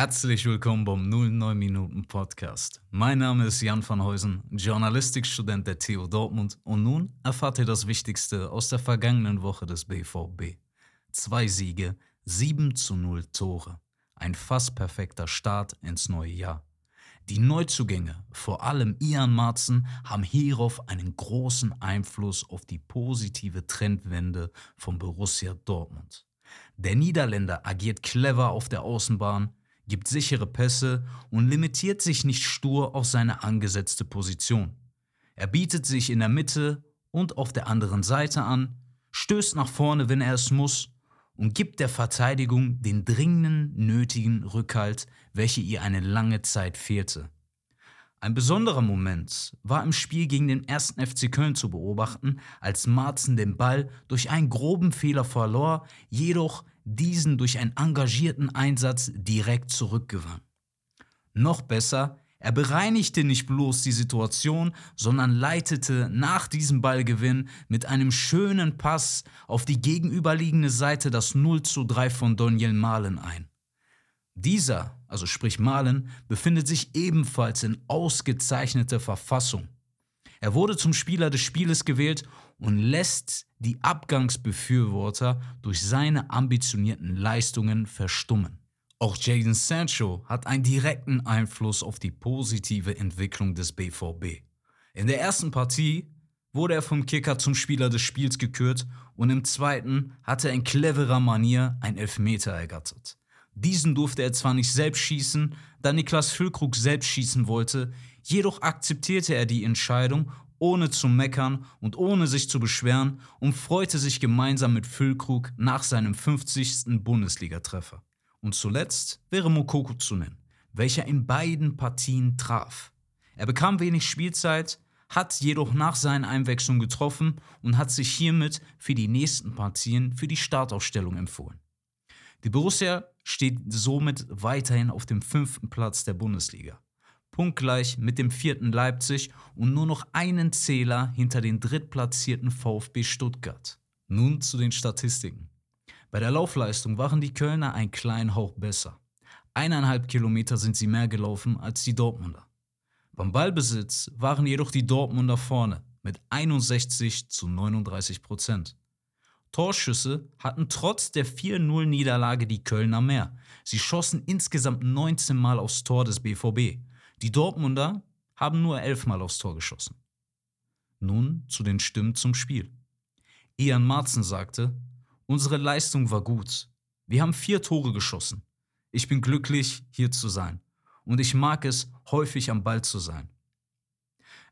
Herzlich willkommen beim 09 Minuten Podcast. Mein Name ist Jan van Heusen, Journalistikstudent der TU Dortmund und nun erfahrt ihr das Wichtigste aus der vergangenen Woche des BVB. Zwei Siege, 7 zu 0 Tore. Ein fast perfekter Start ins neue Jahr. Die Neuzugänge, vor allem Ian Marzen, haben hierauf einen großen Einfluss auf die positive Trendwende von Borussia Dortmund. Der Niederländer agiert clever auf der Außenbahn, gibt sichere Pässe und limitiert sich nicht stur auf seine angesetzte Position. Er bietet sich in der Mitte und auf der anderen Seite an, stößt nach vorne, wenn er es muss, und gibt der Verteidigung den dringenden nötigen Rückhalt, welche ihr eine lange Zeit fehlte. Ein besonderer Moment war im Spiel gegen den 1. FC Köln zu beobachten, als Marzen den Ball durch einen groben Fehler verlor, jedoch diesen durch einen engagierten Einsatz direkt zurückgewann. Noch besser, er bereinigte nicht bloß die Situation, sondern leitete nach diesem Ballgewinn mit einem schönen Pass auf die gegenüberliegende Seite das 0 zu 3 von Daniel Malen ein. Dieser, also sprich Malen, befindet sich ebenfalls in ausgezeichneter Verfassung. Er wurde zum Spieler des Spieles gewählt und lässt die Abgangsbefürworter durch seine ambitionierten Leistungen verstummen. Auch Jadon Sancho hat einen direkten Einfluss auf die positive Entwicklung des BVB. In der ersten Partie wurde er vom Kicker zum Spieler des Spiels gekürt und im zweiten hatte er in cleverer Manier ein Elfmeter ergattert. Diesen durfte er zwar nicht selbst schießen, da Niklas Füllkrug selbst schießen wollte, jedoch akzeptierte er die Entscheidung ohne zu meckern und ohne sich zu beschweren und freute sich gemeinsam mit Füllkrug nach seinem 50. Bundesligatreffer. Und zuletzt wäre Mokoko zu nennen, welcher in beiden Partien traf. Er bekam wenig Spielzeit, hat jedoch nach seinen Einwechslungen getroffen und hat sich hiermit für die nächsten Partien für die Startaufstellung empfohlen. Die Borussia steht somit weiterhin auf dem fünften Platz der Bundesliga punktgleich mit dem vierten Leipzig und nur noch einen Zähler hinter den drittplatzierten VfB Stuttgart. Nun zu den Statistiken. Bei der Laufleistung waren die Kölner ein kleinen Hauch besser. Eineinhalb Kilometer sind sie mehr gelaufen als die Dortmunder. Beim Ballbesitz waren jedoch die Dortmunder vorne mit 61 zu 39 Prozent. Torschüsse hatten trotz der 4-0-Niederlage die Kölner mehr. Sie schossen insgesamt 19 Mal aufs Tor des BVB. Die Dortmunder haben nur elfmal aufs Tor geschossen. Nun zu den Stimmen zum Spiel. Ian Marzen sagte, unsere Leistung war gut. Wir haben vier Tore geschossen. Ich bin glücklich, hier zu sein. Und ich mag es, häufig am Ball zu sein.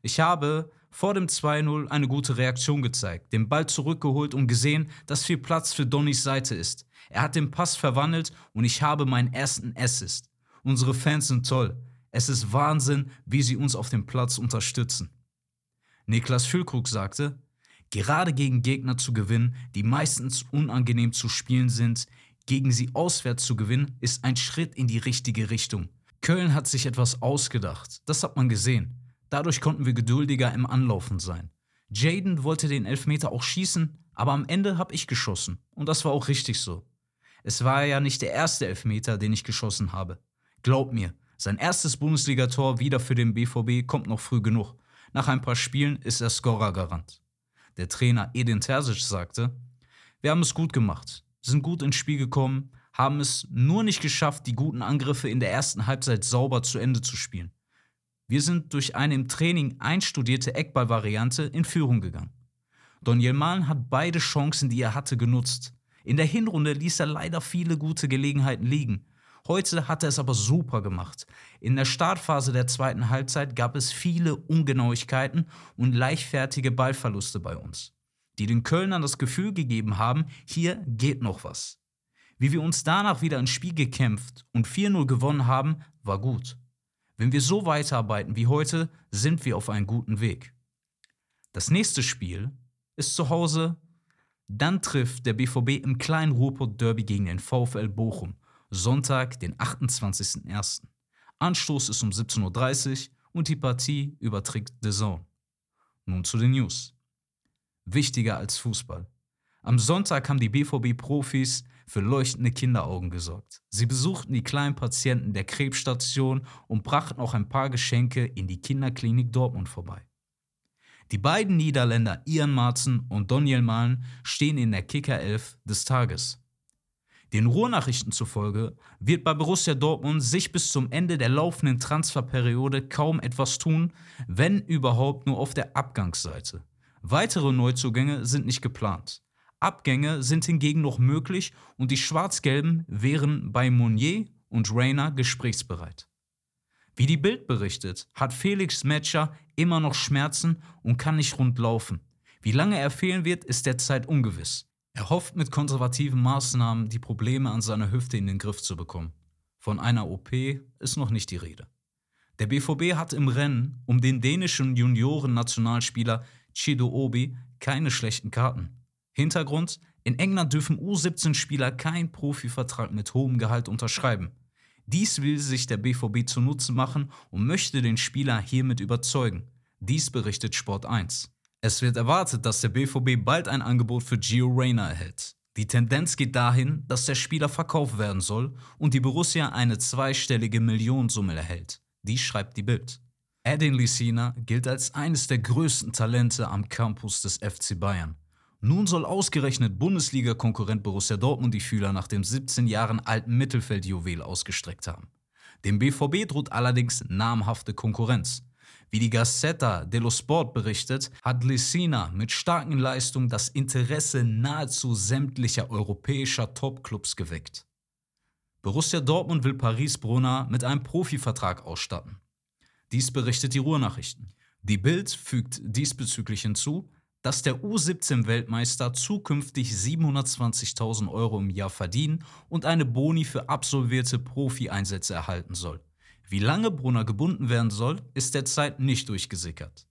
Ich habe vor dem 2-0 eine gute Reaktion gezeigt, den Ball zurückgeholt und gesehen, dass viel Platz für Donnys Seite ist. Er hat den Pass verwandelt und ich habe meinen ersten Assist. Unsere Fans sind toll. Es ist Wahnsinn, wie sie uns auf dem Platz unterstützen. Niklas Füllkrug sagte, gerade gegen Gegner zu gewinnen, die meistens unangenehm zu spielen sind, gegen sie auswärts zu gewinnen, ist ein Schritt in die richtige Richtung. Köln hat sich etwas ausgedacht, das hat man gesehen. Dadurch konnten wir geduldiger im Anlaufen sein. Jaden wollte den Elfmeter auch schießen, aber am Ende habe ich geschossen. Und das war auch richtig so. Es war ja nicht der erste Elfmeter, den ich geschossen habe. Glaub mir, sein erstes Bundesligator wieder für den BVB kommt noch früh genug. Nach ein paar Spielen ist er Scorer-Garant. Der Trainer Edin Terzic sagte, wir haben es gut gemacht, sind gut ins Spiel gekommen, haben es nur nicht geschafft, die guten Angriffe in der ersten Halbzeit sauber zu Ende zu spielen. Wir sind durch eine im Training einstudierte Eckball-Variante in Führung gegangen. Daniel Mahlen hat beide Chancen, die er hatte, genutzt. In der Hinrunde ließ er leider viele gute Gelegenheiten liegen. Heute hat er es aber super gemacht. In der Startphase der zweiten Halbzeit gab es viele Ungenauigkeiten und leichtfertige Ballverluste bei uns, die den Kölnern das Gefühl gegeben haben, hier geht noch was. Wie wir uns danach wieder ins Spiel gekämpft und 4-0 gewonnen haben, war gut. Wenn wir so weiterarbeiten wie heute, sind wir auf einem guten Weg. Das nächste Spiel ist zu Hause. Dann trifft der BVB im kleinen Ruhrpott-Derby gegen den VfL Bochum Sonntag, den 28.01. Anstoß ist um 17.30 Uhr und die Partie überträgt The Zone. Nun zu den News. Wichtiger als Fußball. Am Sonntag haben die BVB-Profis für leuchtende Kinderaugen gesorgt. Sie besuchten die kleinen Patienten der Krebsstation und brachten auch ein paar Geschenke in die Kinderklinik Dortmund vorbei. Die beiden Niederländer Ian Marzen und Daniel Mahlen stehen in der Kicker 11 des Tages. Den Ruhrnachrichten zufolge wird bei Borussia Dortmund sich bis zum Ende der laufenden Transferperiode kaum etwas tun, wenn überhaupt nur auf der Abgangsseite. Weitere Neuzugänge sind nicht geplant. Abgänge sind hingegen noch möglich und die Schwarz-Gelben wären bei Monnier und Rayner gesprächsbereit. Wie die Bild berichtet, hat Felix Metscher immer noch Schmerzen und kann nicht rund laufen. Wie lange er fehlen wird, ist derzeit ungewiss. Er hofft mit konservativen Maßnahmen die Probleme an seiner Hüfte in den Griff zu bekommen. Von einer OP ist noch nicht die Rede. Der BVB hat im Rennen um den dänischen Junioren-Nationalspieler Chido Obi keine schlechten Karten. Hintergrund: In England dürfen U17-Spieler keinen Profivertrag mit hohem Gehalt unterschreiben. Dies will sich der BVB zunutze machen und möchte den Spieler hiermit überzeugen. Dies berichtet Sport 1. Es wird erwartet, dass der BVB bald ein Angebot für Gio Reyna erhält. Die Tendenz geht dahin, dass der Spieler verkauft werden soll und die Borussia eine zweistellige Millionensumme erhält. Dies schreibt die Bild. Edin Lissina gilt als eines der größten Talente am Campus des FC Bayern. Nun soll ausgerechnet Bundesliga-Konkurrent Borussia Dortmund die Fühler nach dem 17 Jahren alten Mittelfeldjuwel ausgestreckt haben. Dem BVB droht allerdings namhafte Konkurrenz. Wie die Gazzetta dello Sport berichtet, hat Lissina mit starken Leistungen das Interesse nahezu sämtlicher europäischer Topclubs geweckt. Borussia Dortmund will Paris Brunner mit einem Profivertrag ausstatten. Dies berichtet die Ruhrnachrichten. Die Bild fügt diesbezüglich hinzu, dass der U17-Weltmeister zukünftig 720.000 Euro im Jahr verdienen und eine Boni für absolvierte Profi-Einsätze erhalten soll. Wie lange Brunner gebunden werden soll, ist derzeit nicht durchgesickert.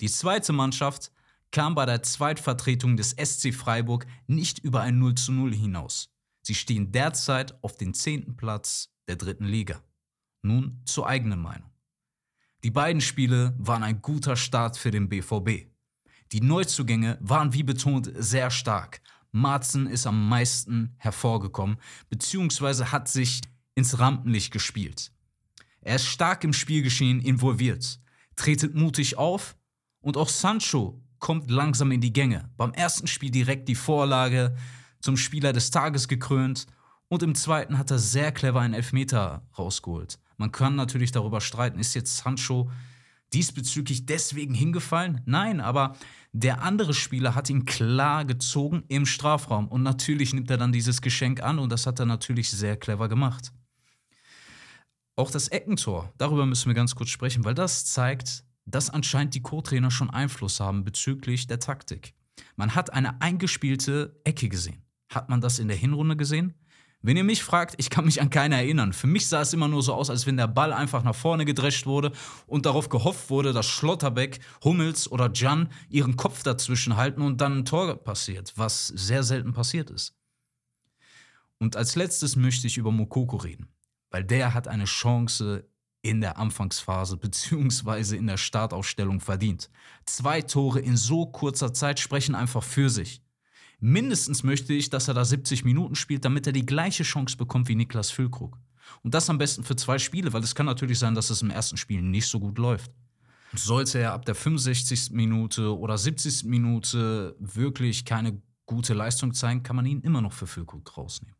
Die zweite Mannschaft kam bei der Zweitvertretung des SC Freiburg nicht über ein 0 zu 0 hinaus. Sie stehen derzeit auf dem zehnten Platz der dritten Liga. Nun zur eigenen Meinung. Die beiden Spiele waren ein guter Start für den BVB. Die Neuzugänge waren wie betont sehr stark. Marzen ist am meisten hervorgekommen, beziehungsweise hat sich ins Rampenlicht gespielt. Er ist stark im Spielgeschehen involviert, tretet mutig auf und auch Sancho kommt langsam in die Gänge. Beim ersten Spiel direkt die Vorlage, zum Spieler des Tages gekrönt und im zweiten hat er sehr clever einen Elfmeter rausgeholt. Man kann natürlich darüber streiten, ist jetzt Sancho diesbezüglich deswegen hingefallen? Nein, aber der andere Spieler hat ihn klar gezogen im Strafraum und natürlich nimmt er dann dieses Geschenk an und das hat er natürlich sehr clever gemacht. Auch das Eckentor, darüber müssen wir ganz kurz sprechen, weil das zeigt, dass anscheinend die Co-Trainer schon Einfluss haben bezüglich der Taktik. Man hat eine eingespielte Ecke gesehen. Hat man das in der Hinrunde gesehen? Wenn ihr mich fragt, ich kann mich an keine erinnern. Für mich sah es immer nur so aus, als wenn der Ball einfach nach vorne gedrescht wurde und darauf gehofft wurde, dass Schlotterbeck, Hummels oder Jan ihren Kopf dazwischen halten und dann ein Tor passiert, was sehr selten passiert ist. Und als letztes möchte ich über Mokoko reden weil der hat eine Chance in der Anfangsphase beziehungsweise in der Startaufstellung verdient. Zwei Tore in so kurzer Zeit sprechen einfach für sich. Mindestens möchte ich, dass er da 70 Minuten spielt, damit er die gleiche Chance bekommt wie Niklas Füllkrug. Und das am besten für zwei Spiele, weil es kann natürlich sein, dass es im ersten Spiel nicht so gut läuft. Sollte er ab der 65. Minute oder 70. Minute wirklich keine gute Leistung zeigen, kann man ihn immer noch für Füllkrug rausnehmen.